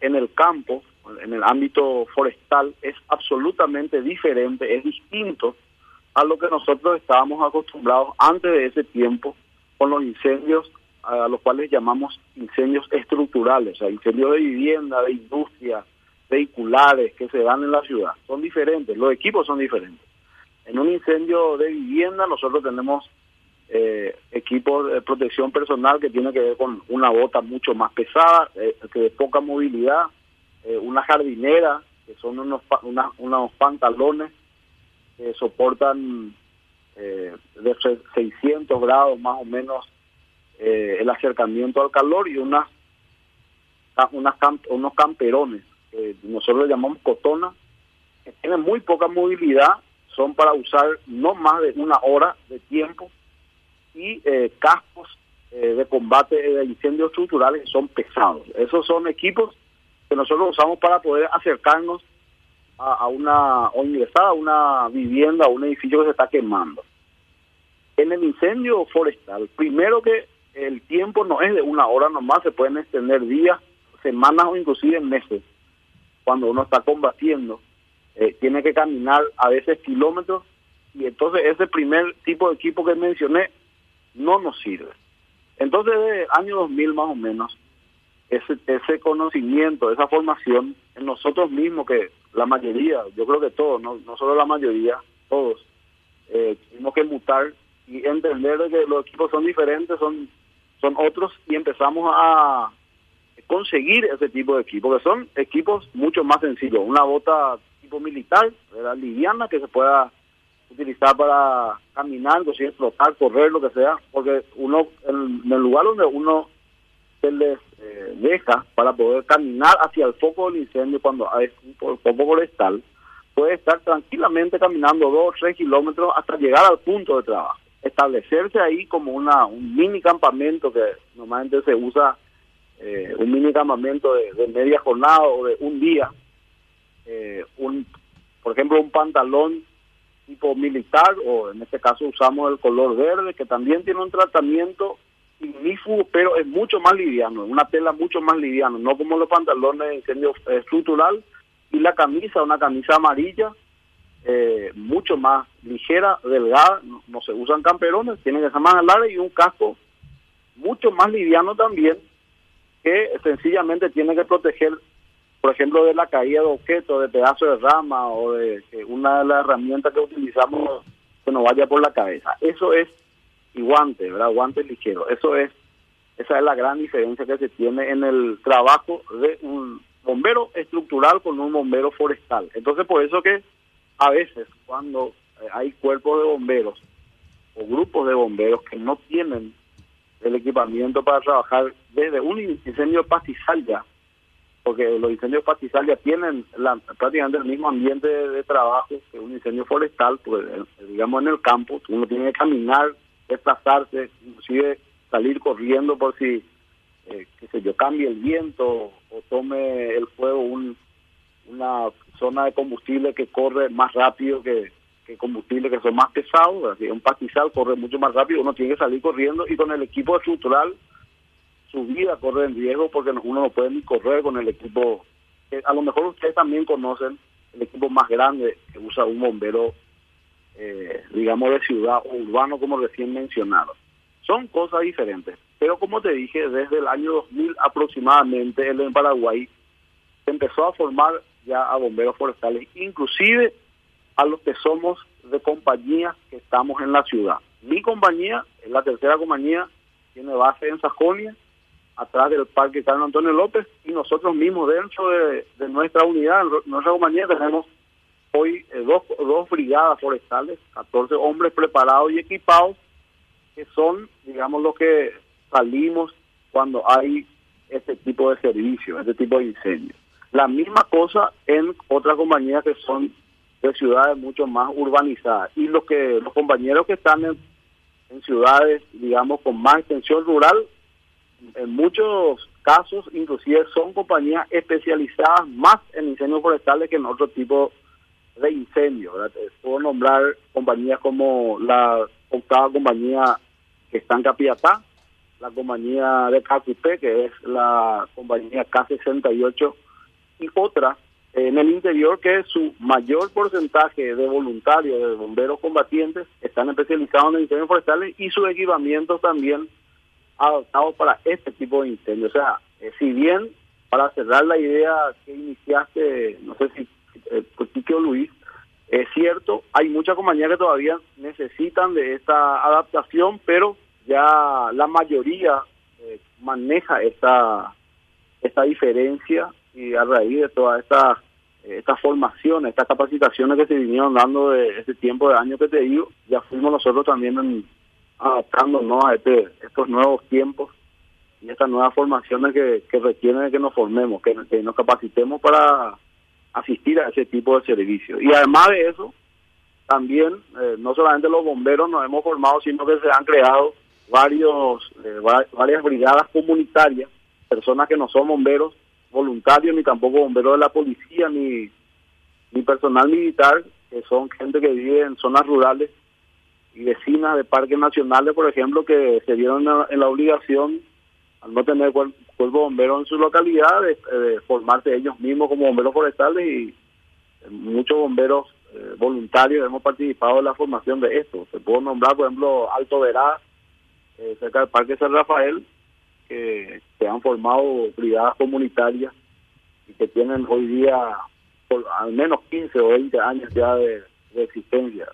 en el campo, en el ámbito forestal, es absolutamente diferente, es distinto a lo que nosotros estábamos acostumbrados antes de ese tiempo con los incendios a los cuales llamamos incendios estructurales, o sea, incendios de vivienda, de industria, vehiculares que se dan en la ciudad. Son diferentes, los equipos son diferentes. En un incendio de vivienda nosotros tenemos eh, equipos de protección personal que tiene que ver con una bota mucho más pesada, eh, que de poca movilidad, eh, una jardinera, que son unos, unos pantalones que soportan eh, de 600 grados más o menos el acercamiento al calor y unas, unas unos camperones, que nosotros llamamos cotona, que tienen muy poca movilidad, son para usar no más de una hora de tiempo y eh, cascos eh, de combate de incendios estructurales son pesados. Esos son equipos que nosotros usamos para poder acercarnos a, una o ingresar a una vivienda, a un edificio que se está quemando. En el incendio forestal, primero que el tiempo no es de una hora nomás, se pueden extender días, semanas o inclusive meses. Cuando uno está combatiendo, eh, tiene que caminar a veces kilómetros y entonces ese primer tipo de equipo que mencioné no nos sirve. Entonces, desde el año 2000 más o menos, ese, ese conocimiento, esa formación en nosotros mismos, que la mayoría, yo creo que todos, no, no solo la mayoría, todos, eh, tuvimos que mutar y entender que los equipos son diferentes, son, son otros, y empezamos a conseguir ese tipo de equipos, que son equipos mucho más sencillos. Una bota tipo militar, ¿verdad? liviana, que se pueda utilizar para caminar, inclusive flotar, correr, lo que sea, porque uno, en, el lugar donde uno se les eh, deja para poder caminar hacia el foco del incendio cuando hay un foco forestal, puede estar tranquilamente caminando dos o tres kilómetros hasta llegar al punto de trabajo. Establecerse ahí como una un mini campamento que normalmente se usa, eh, un mini campamento de, de, media jornada o de un día, eh, un por ejemplo, un pantalón tipo militar o en este caso usamos el color verde que también tiene un tratamiento ignífugo pero es mucho más liviano, una tela mucho más liviana, no como los pantalones de incendio estructural y la camisa, una camisa amarilla eh, mucho más ligera, delgada, no, se usan camperones, tienen que ser más larga y un casco mucho más liviano también que sencillamente tiene que proteger por ejemplo, de la caída de objetos, de pedazos de rama o de una de las herramientas que utilizamos que no vaya por la cabeza. Eso es y guante, ¿verdad? Guante ligero. Eso es, esa es la gran diferencia que se tiene en el trabajo de un bombero estructural con un bombero forestal. Entonces, por eso que a veces cuando eh, hay cuerpos de bomberos o grupos de bomberos que no tienen el equipamiento para trabajar desde un incendio pastizal ya, porque los incendios pastizales tienen la, prácticamente el mismo ambiente de, trabajo que un incendio forestal, pues eh, digamos en el campo, uno tiene que caminar, desplazarse, inclusive salir corriendo por si, eh, qué sé yo, cambie el viento o tome el fuego un, una zona de combustible que corre más rápido que, que combustible que son más pesados, así, un pastizal corre mucho más rápido, uno tiene que salir corriendo y con el equipo estructural su vida corre en riesgo porque uno no puede ni correr con el equipo. a lo mejor ustedes también conocen el equipo más grande que usa un bombero, eh, digamos, de ciudad o urbano, como recién mencionado. Son cosas diferentes. Pero como te dije, desde el año 2000 aproximadamente, en Paraguay empezó a formar ya a bomberos forestales, inclusive a los que somos de compañías que estamos en la ciudad. Mi compañía, es la tercera compañía, tiene base en Sajonia, atrás del Parque Carlos Antonio López y nosotros mismos dentro de, nuestra unidad, nuestra compañía tenemos hoy eh, dos, dos brigadas forestales, 14 hombres preparados y equipados que son, digamos, los que salimos cuando hay este tipo de servicio, este tipo de incendios. La misma cosa en otras compañías que son de ciudades mucho más urbanizadas y los que los compañeros que están en ciudades, digamos, con más extensión rural en muchos casos inclusive son compañías especializadas más en incendios forestales que en otro tipo de incendios. Puedo nombrar compañías como la octava compañía que está en la compañía de KQP, que es la compañía K68 y otra en el interior que su mayor porcentaje de voluntarios, de bomberos combatientes, están especializados en incendios forestales y su equipamiento también adaptado para este tipo de incendios. O sea, eh, si bien para cerrar la idea que iniciaste, no sé si eh, o Luis, es cierto, hay muchas compañías que todavía necesitan de esta adaptación, pero ya la mayoría eh, maneja esta, esta diferencia y a raíz de todas estas estas formaciones, estas capacitaciones que se vinieron dando de este tiempo de años que te digo, ya fuimos nosotros también adaptándonos a este, estos nuevos tiempos y estas nuevas formaciones que, que requieren que nos formemos, que, nos capacitemos para asistir a ese tipo de servicios. Y además de eso, también eh, no solamente los bomberos nos hemos formado, sino que se han creado varios eh, varias brigadas comunitarias, personas que no son bomberos voluntarios, ni tampoco bomberos de la policía, ni, ni personal militar, que son gente que vive en zonas rurales y vecinas de parques nacionales, por ejemplo, que se vieron en la obligación al no tener cuerpo, bombero en su localidad, de, formarse ellos mismos como bomberos forestales y muchos bomberos eh, voluntarios hemos participado en la formación de esto. Se puedo nombrar, por ejemplo, Alto Verá, eh, cerca del Parque San Rafael, que se han formado brigadas comunitarias y que tienen hoy día por al menos 15 o 20 años ya de, existencia.